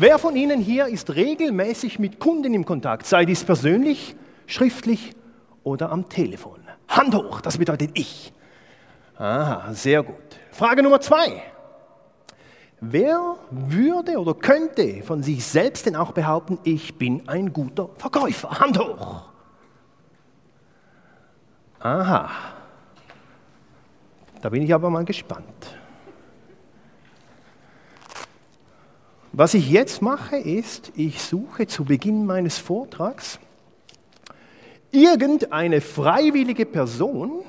Wer von Ihnen hier ist regelmäßig mit Kunden im Kontakt, sei dies persönlich, schriftlich oder am Telefon? Hand hoch, das bedeutet ich. Aha, sehr gut. Frage Nummer zwei. Wer würde oder könnte von sich selbst denn auch behaupten, ich bin ein guter Verkäufer? Hand hoch. Aha. Da bin ich aber mal gespannt. Was ich jetzt mache, ist, ich suche zu Beginn meines Vortrags irgendeine freiwillige Person,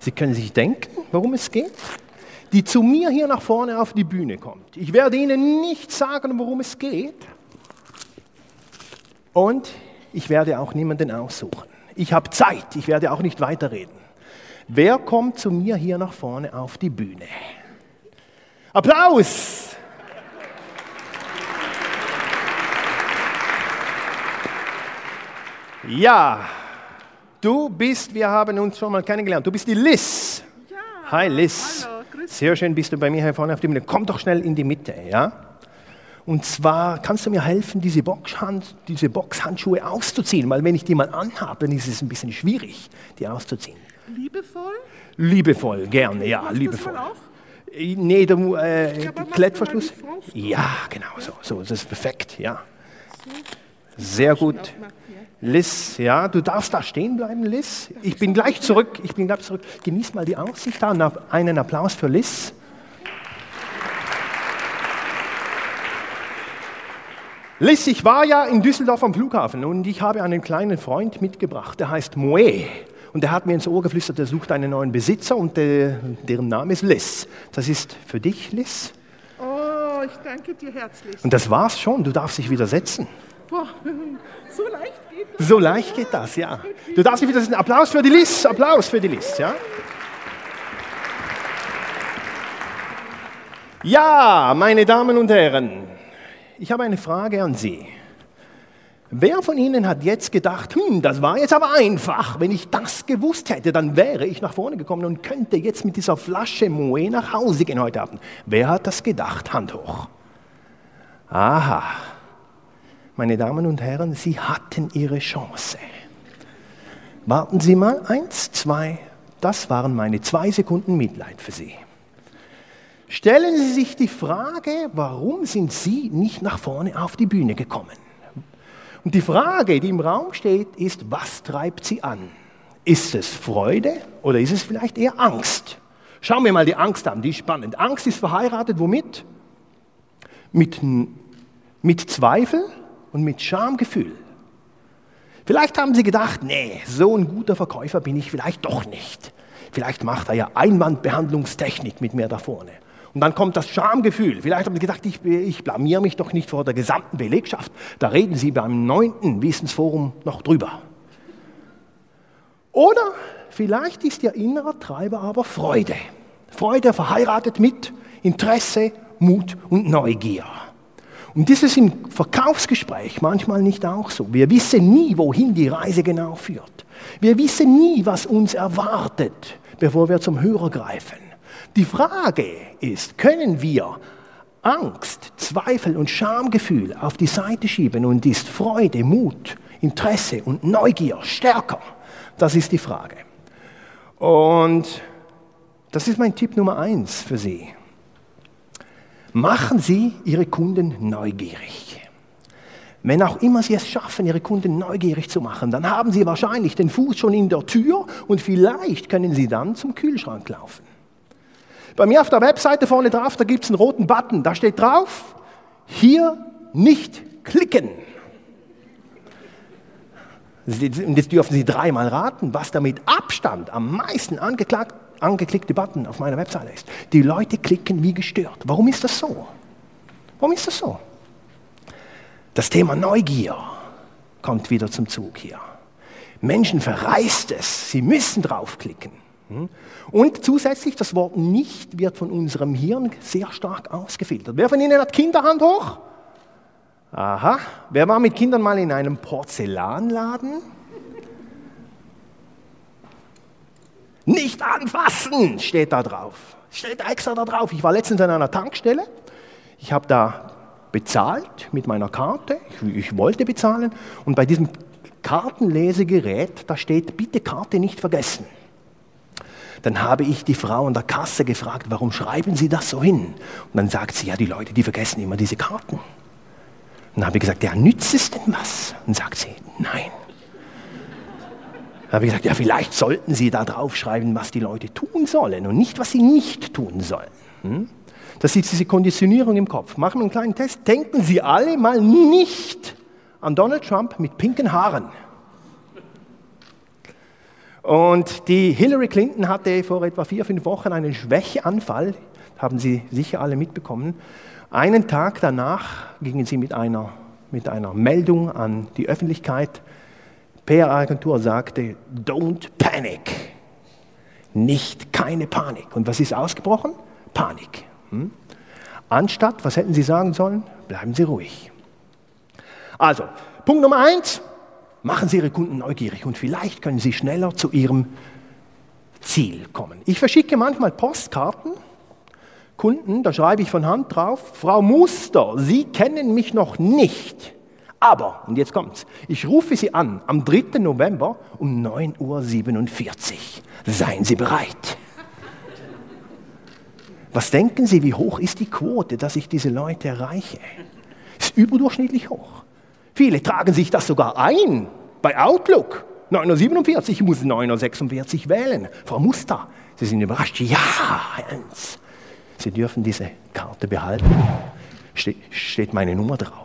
Sie können sich denken, worum es geht, die zu mir hier nach vorne auf die Bühne kommt. Ich werde Ihnen nicht sagen, worum es geht und ich werde auch niemanden aussuchen. Ich habe Zeit, ich werde auch nicht weiterreden. Wer kommt zu mir hier nach vorne auf die Bühne? Applaus! Ja, du bist, wir haben uns schon mal kennengelernt, du bist die Liz. Ja, Hi Liz. hallo, grüß. Sehr schön bist du bei mir hier vorne auf die Bühne. Komm doch schnell in die Mitte, ja? Und zwar kannst du mir helfen, diese, Boxhand, diese Boxhandschuhe auszuziehen, weil wenn ich die mal anhabe, dann ist es ein bisschen schwierig, die auszuziehen. Liebevoll? Liebevoll, gerne, ja, Machst liebevoll. das mal auf? Äh, Nee, du, äh, Ja, Klettverschluss. Ja, genau, so, so, das ist perfekt, ja. Sehr gut. Liz, ja, du darfst da stehen bleiben, Liz. Ich bin gleich zurück, ich bin gleich zurück. Genieß mal die Aussicht da. Einen Applaus für Liz. Liz, ich war ja in Düsseldorf am Flughafen und ich habe einen kleinen Freund mitgebracht, der heißt Moe. Und der hat mir ins Ohr geflüstert, er sucht einen neuen Besitzer und der, deren Name ist Liz. Das ist für dich, Liz. Oh, ich danke dir herzlich. Und das war's schon, du darfst dich wieder setzen. Boah, so leicht. So leicht geht das, ja. Du darfst dich wieder setzen. Applaus für die Liz, Applaus für die Liz, ja. Ja, meine Damen und Herren, ich habe eine Frage an Sie. Wer von Ihnen hat jetzt gedacht, hm, das war jetzt aber einfach, wenn ich das gewusst hätte, dann wäre ich nach vorne gekommen und könnte jetzt mit dieser Flasche Moe nach Hause gehen heute Abend. Wer hat das gedacht? Hand hoch. Aha. Meine Damen und Herren, Sie hatten Ihre Chance. Warten Sie mal, eins, zwei, das waren meine zwei Sekunden Mitleid für Sie. Stellen Sie sich die Frage, warum sind Sie nicht nach vorne auf die Bühne gekommen? Und die Frage, die im Raum steht, ist, was treibt Sie an? Ist es Freude oder ist es vielleicht eher Angst? Schauen wir mal die Angst an, die ist spannend. Angst ist verheiratet womit? Mit, mit Zweifel und mit Schamgefühl. Vielleicht haben Sie gedacht, nee, so ein guter Verkäufer bin ich vielleicht doch nicht. Vielleicht macht er ja Einwandbehandlungstechnik mit mir da vorne. Und dann kommt das Schamgefühl. Vielleicht haben Sie gedacht, ich, ich blamier mich doch nicht vor der gesamten Belegschaft. Da reden Sie beim neunten Wissensforum noch drüber. Oder vielleicht ist Ihr innerer Treiber aber Freude. Freude verheiratet mit Interesse, Mut und Neugier. Und das ist im Verkaufsgespräch manchmal nicht auch so. Wir wissen nie, wohin die Reise genau führt. Wir wissen nie, was uns erwartet, bevor wir zum Hörer greifen. Die Frage ist, können wir Angst, Zweifel und Schamgefühl auf die Seite schieben und ist Freude, Mut, Interesse und Neugier stärker? Das ist die Frage. Und das ist mein Tipp Nummer eins für Sie. Machen Sie Ihre Kunden neugierig. Wenn auch immer Sie es schaffen, Ihre Kunden neugierig zu machen, dann haben Sie wahrscheinlich den Fuß schon in der Tür und vielleicht können Sie dann zum Kühlschrank laufen. Bei mir auf der Webseite vorne drauf, da gibt es einen roten Button, da steht drauf, hier nicht klicken. Und jetzt dürfen Sie dreimal raten, was da mit Abstand am meisten angeklagt, angeklickte Button auf meiner Webseite ist. Die Leute klicken wie gestört. Warum ist das so? Warum ist das so? Das Thema Neugier kommt wieder zum Zug hier. Menschen verreißt es, sie müssen draufklicken. Hm? Und zusätzlich, das Wort nicht wird von unserem Hirn sehr stark ausgefiltert. Wer von Ihnen hat Kinderhand hoch? Aha. Wer war mit Kindern mal in einem Porzellanladen? Nicht anfassen, steht da drauf. Steht extra da drauf. Ich war letztens an einer Tankstelle. Ich habe da bezahlt mit meiner Karte. Ich, ich, wollte bezahlen. Und bei diesem Kartenlesegerät, da steht, bitte Karte nicht vergessen. Dann habe ich die Frau an der Kasse gefragt, warum schreiben Sie das so hin? Und dann sagt sie, ja, die Leute, die vergessen immer diese Karten. Und dann habe ich gesagt, ja, nützt es denn was? Und sagt sie, nein. Dann habe ich gesagt, ja, vielleicht sollten Sie da draufschreiben, was die Leute tun sollen und nicht, was sie nicht tun sollen. Hm? Das ist diese Konditionierung im Kopf. Machen wir einen kleinen Test. Denken Sie alle mal nicht an Donald Trump mit pinken Haaren. Und die Hillary Clinton hatte vor etwa vier, fünf Wochen einen Schwächeanfall, haben Sie sicher alle mitbekommen. Einen Tag danach gingen sie mit einer, mit einer Meldung an die Öffentlichkeit. PR-Agentur sagte, don't panic. Nicht, keine Panik. Und was ist ausgebrochen? Panik. Hm? Anstatt, was hätten Sie sagen sollen? Bleiben Sie ruhig. Also, Punkt Nummer eins, machen Sie Ihre Kunden neugierig und vielleicht können Sie schneller zu Ihrem Ziel kommen. Ich verschicke manchmal Postkarten Kunden, da schreibe ich von Hand drauf, Frau Muster, Sie kennen mich noch nicht. Aber, und jetzt kommt's, ich rufe Sie an am 3. November um 9.47 Uhr. Seien Sie bereit. Was denken Sie, wie hoch ist die Quote, dass ich diese Leute erreiche? Ist überdurchschnittlich hoch. Viele tragen sich das sogar ein bei Outlook. 9.47 Uhr, ich muss 9.46 Uhr wählen. Frau Muster, Sie sind überrascht. Ja, Hans. Sie dürfen diese Karte behalten. Ste steht meine Nummer drauf.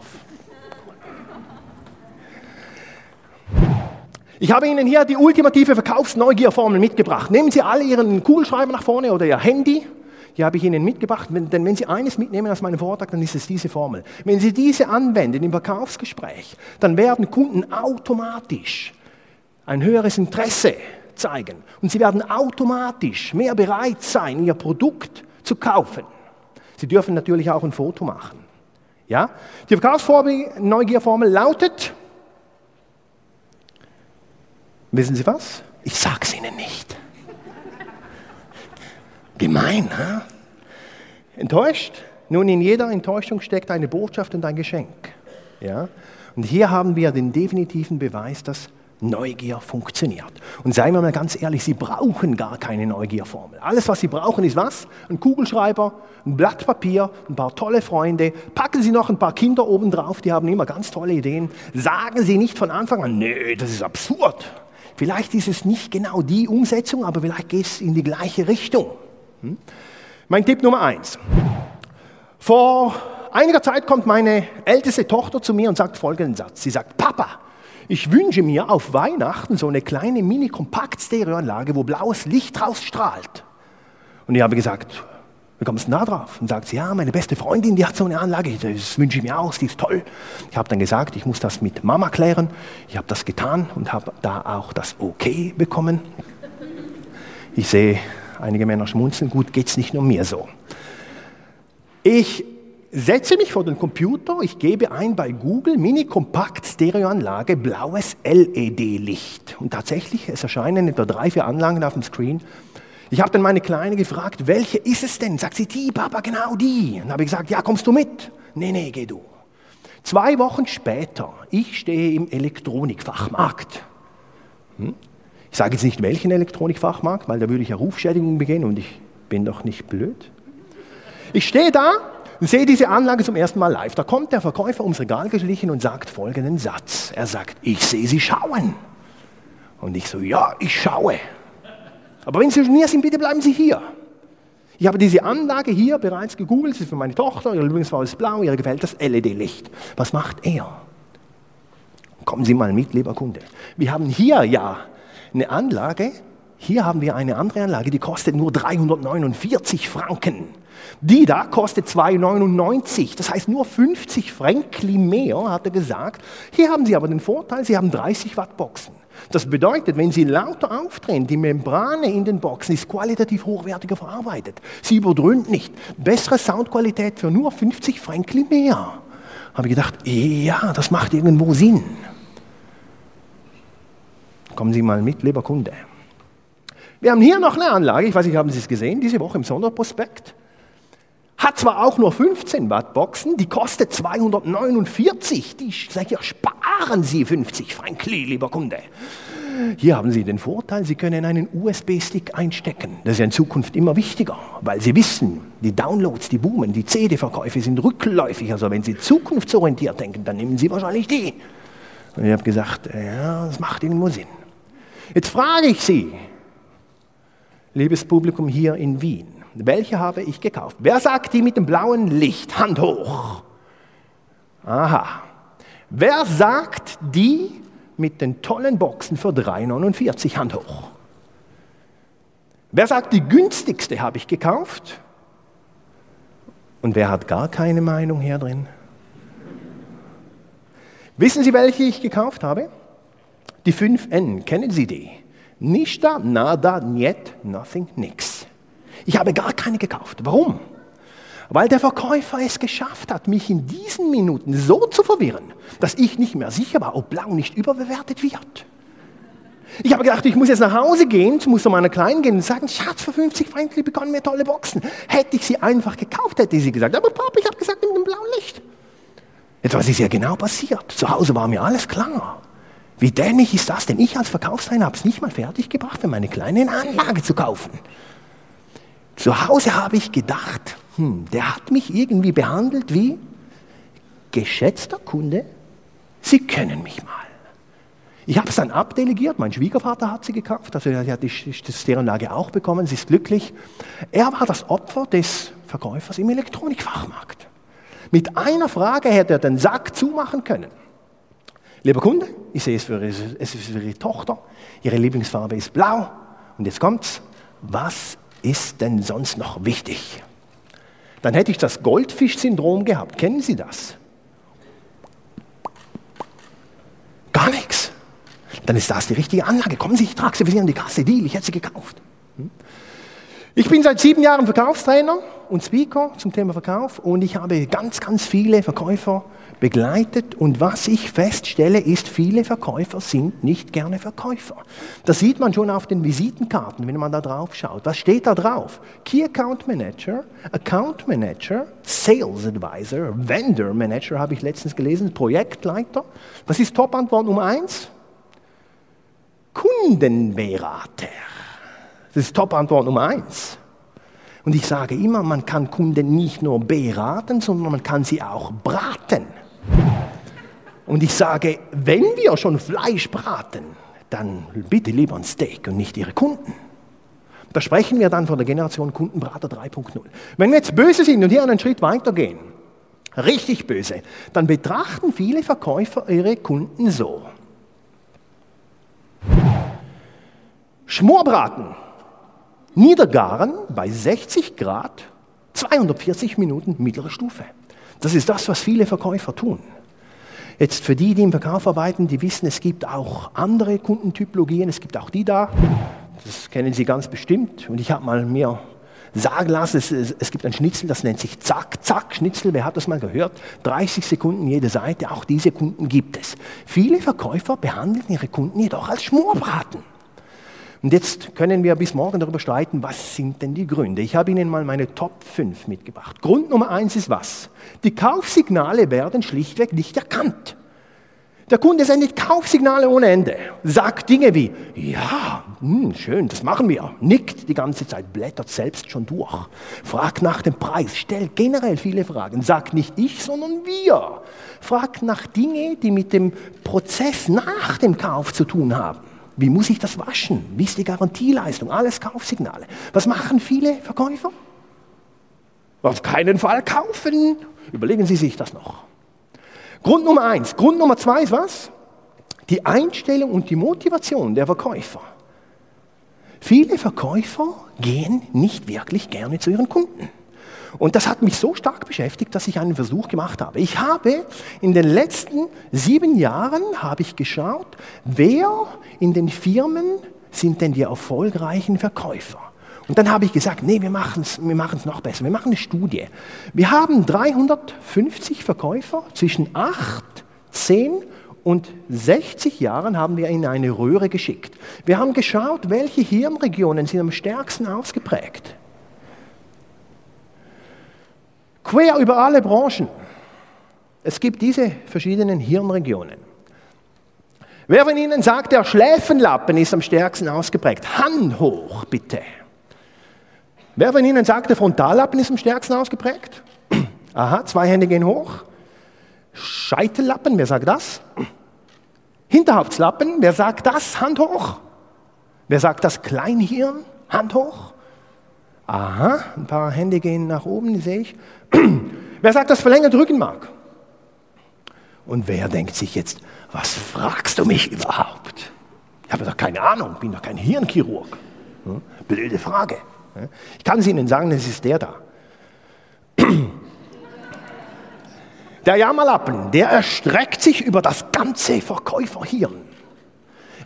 Ich habe Ihnen hier die ultimative Verkaufsneugierformel mitgebracht. Nehmen Sie alle Ihren Kugelschreiber nach vorne oder Ihr Handy. Die habe ich Ihnen mitgebracht. Denn wenn Sie eines mitnehmen aus meinem Vortrag, dann ist es diese Formel. Wenn Sie diese anwenden im Verkaufsgespräch, dann werden Kunden automatisch ein höheres Interesse zeigen. Und sie werden automatisch mehr bereit sein, ihr Produkt zu kaufen. Sie dürfen natürlich auch ein Foto machen. Ja? Die Verkaufsneugierformel lautet, wissen Sie was? Ich sage es Ihnen nicht. Gemein, hä? Enttäuscht? Nun, in jeder Enttäuschung steckt eine Botschaft und ein Geschenk. Ja? Und hier haben wir den definitiven Beweis, dass Neugier funktioniert. Und seien wir mal ganz ehrlich, Sie brauchen gar keine Neugierformel. Alles, was Sie brauchen, ist was? Ein Kugelschreiber, ein Blatt Papier, ein paar tolle Freunde. Packen Sie noch ein paar Kinder oben drauf, die haben immer ganz tolle Ideen. Sagen Sie nicht von Anfang an, nee, das ist absurd. Vielleicht ist es nicht genau die Umsetzung, aber vielleicht geht es in die gleiche Richtung. Hm? Mein Tipp Nummer eins. Vor einiger Zeit kommt meine älteste Tochter zu mir und sagt folgenden Satz. Sie sagt, Papa, ich wünsche mir auf Weihnachten so eine kleine Mini-Kompakt-Stereoanlage, wo blaues Licht rausstrahlt. Und ich habe gesagt, kommst du da drauf? Und sagt ja, meine beste Freundin, die hat so eine Anlage, das wünsche ich mir aus, die ist toll. Ich habe dann gesagt, ich muss das mit Mama klären. Ich habe das getan und habe da auch das Okay bekommen. Ich sehe einige Männer schmunzeln, gut, geht es nicht nur mir so. Ich setze mich vor den Computer, ich gebe ein bei Google Mini-Kompakt-Stereoanlage blaues LED-Licht. Und tatsächlich, es erscheinen etwa drei, vier Anlagen auf dem Screen. Ich habe dann meine Kleine gefragt, welche ist es denn? Sagt sie, die, Papa, genau die. Und dann habe ich gesagt, ja, kommst du mit? Nee, nee, geh du. Zwei Wochen später, ich stehe im Elektronikfachmarkt. Hm? Ich sage jetzt nicht, welchen Elektronikfachmarkt, weil da würde ich ja Rufschädigung begehen und ich bin doch nicht blöd. Ich stehe da und sehe diese Anlage zum ersten Mal live. Da kommt der Verkäufer ums Regal geschlichen und sagt folgenden Satz. Er sagt, ich sehe Sie schauen. Und ich so, ja, ich schaue. Aber wenn Sie schon hier sind, bitte bleiben Sie hier. Ich habe diese Anlage hier bereits gegoogelt, sie ist für meine Tochter, ihre Lieblingsfarbe ist blau, ihr gefällt das LED-Licht. Was macht er? Kommen Sie mal mit, lieber Kunde. Wir haben hier ja eine Anlage, Hier haben wir eine andere Anlage, die kostet nur 349 Franken. Die da kostet 2,99. Das heißt nur 50 Franken mehr, hat er gesagt. Hier haben Sie aber den Vorteil, Sie haben 30 Watt Boxen. Das bedeutet, wenn Sie lauter aufdrehen, die Membrane in den Boxen ist qualitativ hochwertiger verarbeitet. Sie überdröhnt nicht. Bessere Soundqualität für nur 50 Franken mehr. Habe ich gedacht, ja, das macht irgendwo Sinn. Kommen Sie mal mit, lieber Kunde. Wir haben hier noch eine Anlage, ich weiß nicht, haben Sie es gesehen, diese Woche im Sonderprospekt. Hat zwar auch nur 15 Watt Boxen, die kostet 249. Die ich, sparen Sie 50 Franken, lieber Kunde. Hier haben Sie den Vorteil, Sie können einen USB-Stick einstecken. Das ist ja in Zukunft immer wichtiger, weil Sie wissen, die Downloads, die boomen, die CD-Verkäufe sind rückläufig. Also wenn Sie zukunftsorientiert denken, dann nehmen Sie wahrscheinlich die. Und ich habe gesagt, ja, das macht irgendwo Sinn. Jetzt frage ich Sie, liebes Publikum hier in Wien, welche habe ich gekauft? Wer sagt die mit dem blauen Licht? Hand hoch. Aha. Wer sagt die mit den tollen Boxen für 3,49? Hand hoch. Wer sagt, die günstigste habe ich gekauft? Und wer hat gar keine Meinung hier drin? Wissen Sie, welche ich gekauft habe? Die 5N, kennen Sie die? Nista, nada, niet, nothing, nix. Ich habe gar keine gekauft. Warum? Weil der Verkäufer es geschafft hat, mich in diesen Minuten so zu verwirren, dass ich nicht mehr sicher war, ob Blau nicht überbewertet wird. Ich habe gedacht, ich muss jetzt nach Hause gehen, muss zu meiner Kleinen gehen und sagen, Schatz, für 50 Franken bekommen wir tolle Boxen. Hätte ich sie einfach gekauft, hätte sie gesagt, aber Papa, ich habe gesagt, mit dem blauen Licht. Jetzt, was ist ja genau passiert? Zu Hause war mir alles klar. Wie dämlich ist das denn? Ich als Verkaufsleiter habe es nicht mal fertig gebracht, für meine Kleine eine Anlage zu kaufen. Zu Hause habe ich gedacht, hm, der hat mich irgendwie behandelt wie geschätzter Kunde, Sie können mich mal. Ich habe es dann abdelegiert, mein Schwiegervater hat sie gekauft, also er hat die Stereoanlage auch bekommen, sie ist glücklich. Er war das Opfer des Verkäufers im Elektronikfachmarkt. Mit einer Frage hätte er den Sack zumachen können. Lieber Kunde, ich sehe es für, es ist für Ihre Tochter, Ihre Lieblingsfarbe ist blau. Und jetzt kommt's, was ist denn sonst noch wichtig? Dann hätte ich das Goldfisch-Syndrom gehabt. Kennen Sie das? Gar nichts. Dann ist das die richtige Anlage. Kommen Sie, ich trage Sie für Sie an die Kasse. Deal, ich hätte sie gekauft. Hm? Ich bin seit sieben Jahren Verkaufstrainer und Speaker zum Thema Verkauf und ich habe ganz, ganz viele Verkäufer begleitet und was ich feststelle ist, viele Verkäufer sind nicht gerne Verkäufer. Das sieht man schon auf den Visitenkarten, wenn man da drauf schaut. Was steht da drauf? Key Account Manager, Account Manager, Sales Advisor, Vendor Manager habe ich letztens gelesen, Projektleiter. Was ist Top-Antwort Nummer eins? Kundenberater. Das ist Top-Antwort Nummer eins. Und ich sage immer, man kann Kunden nicht nur beraten, sondern man kann sie auch braten. Und ich sage, wenn wir schon Fleisch braten, dann bitte lieber ein Steak und nicht Ihre Kunden. Da sprechen wir dann von der Generation Kundenbrater 3.0. Wenn wir jetzt böse sind und hier einen Schritt weitergehen, richtig böse, dann betrachten viele Verkäufer ihre Kunden so. Schmorbraten, niedergaren bei 60 Grad, 240 Minuten mittlere Stufe. Das ist das, was viele Verkäufer tun. Jetzt für die, die im Verkauf arbeiten, die wissen, es gibt auch andere Kundentypologien, es gibt auch die da. Das kennen Sie ganz bestimmt. Und ich habe mal mir sagen lassen, es, es, gibt ein Schnitzel, das nennt sich Zack, Zack, Schnitzel. Wer hat das mal gehört? 30 Sekunden jede Seite, auch diese Kunden gibt es. Viele Verkäufer behandeln ihre Kunden jedoch als Schmorbraten. Und jetzt können wir bis morgen darüber streiten, was sind denn die Gründe. Ich habe Ihnen mal meine Top 5 mitgebracht. Grund Nummer 1 ist was? Die Kaufsignale werden schlichtweg nicht erkannt. Der Kunde sendet Kaufsignale ohne Ende, sagt Dinge wie, ja, mh, hm, schön, das machen wir, nickt die ganze Zeit, blättert selbst schon durch, fragt nach dem Preis, stellt generell viele Fragen, sagt nicht ich, sondern wir, fragt nach Dingen, die mit dem Prozess nach dem Kauf zu tun haben. Wie muss ich das waschen? Wie ist die Garantieleistung? Alles Kaufsignale. Was machen viele Verkäufer? Auf keinen Fall kaufen. Überlegen Sie sich das noch. Grund Nummer eins. Grund Nummer zwei ist was? Die Einstellung und die Motivation der Verkäufer. Viele Verkäufer gehen nicht wirklich gerne zu ihren Kunden. Und das hat mich so stark beschäftigt, dass ich einen Versuch gemacht habe. Ich habe in den letzten sieben Jahren habe ich geschaut, wer in den Firmen sind denn die erfolgreichen Verkäufer. Und dann habe ich gesagt, nee, wir machen es wir noch besser. Wir machen eine Studie. Wir haben 350 Verkäufer zwischen 8, 10 und 60 Jahren haben wir in eine Röhre geschickt. Wir haben geschaut, welche Hirnregionen sind am stärksten ausgeprägt. Quer über alle Branchen. Es gibt diese verschiedenen Hirnregionen. Wer von Ihnen sagt, der Schläfenlappen ist am stärksten ausgeprägt? Hand hoch, bitte. Wer von Ihnen sagt, der Frontallappen ist am stärksten ausgeprägt? Aha, zwei Hände gehen hoch. Scheitellappen, wer sagt das? Hinterhauptslappen, wer sagt das? Hand hoch. Wer sagt das Kleinhirn? Hand hoch. Aha, ein paar Hände gehen nach oben, die sehe ich. wer sagt das verlängerte Rückenmark? Und wer denkt sich jetzt, was fragst du mich überhaupt? Ich habe doch keine Ahnung, bin doch kein Hirnchirurg. Hm? Blöde Frage. Ich kann es Ihnen sagen, es ist der da. Der Jammerlappen, der erstreckt sich über das ganze Verkäuferhirn.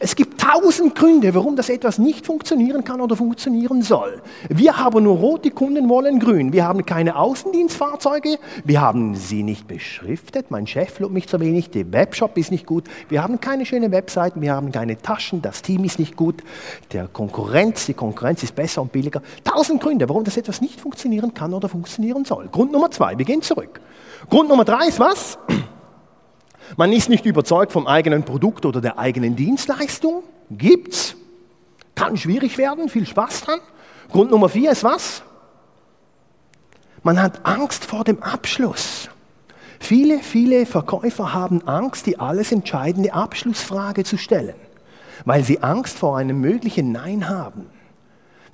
Es gibt tausend Gründe, warum das etwas nicht funktionieren kann oder funktionieren soll. Wir haben nur rot, die Kunden wollen grün. Wir haben keine Außendienstfahrzeuge, wir haben sie nicht beschriftet, mein Chef lobt mich zu wenig, der Webshop ist nicht gut, wir haben keine schönen Webseiten, wir haben keine Taschen, das Team ist nicht gut, der Konkurrenz, die Konkurrenz ist besser und billiger. Tausend Gründe, warum das etwas nicht funktionieren kann oder funktionieren soll. Grund Nummer zwei, wir gehen zurück. Grund Nummer drei ist was? Man ist nicht überzeugt vom eigenen Produkt oder der eigenen Dienstleistung. Gibt's. Kann schwierig werden, viel Spaß dran. Grund Nummer vier ist was? Man hat Angst vor dem Abschluss. Viele, viele Verkäufer haben Angst, die alles entscheidende Abschlussfrage zu stellen, weil sie Angst vor einem möglichen Nein haben.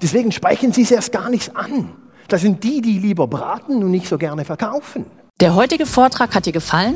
Deswegen sprechen sie es erst gar nichts an. Das sind die, die lieber braten und nicht so gerne verkaufen. Der heutige Vortrag hat dir gefallen?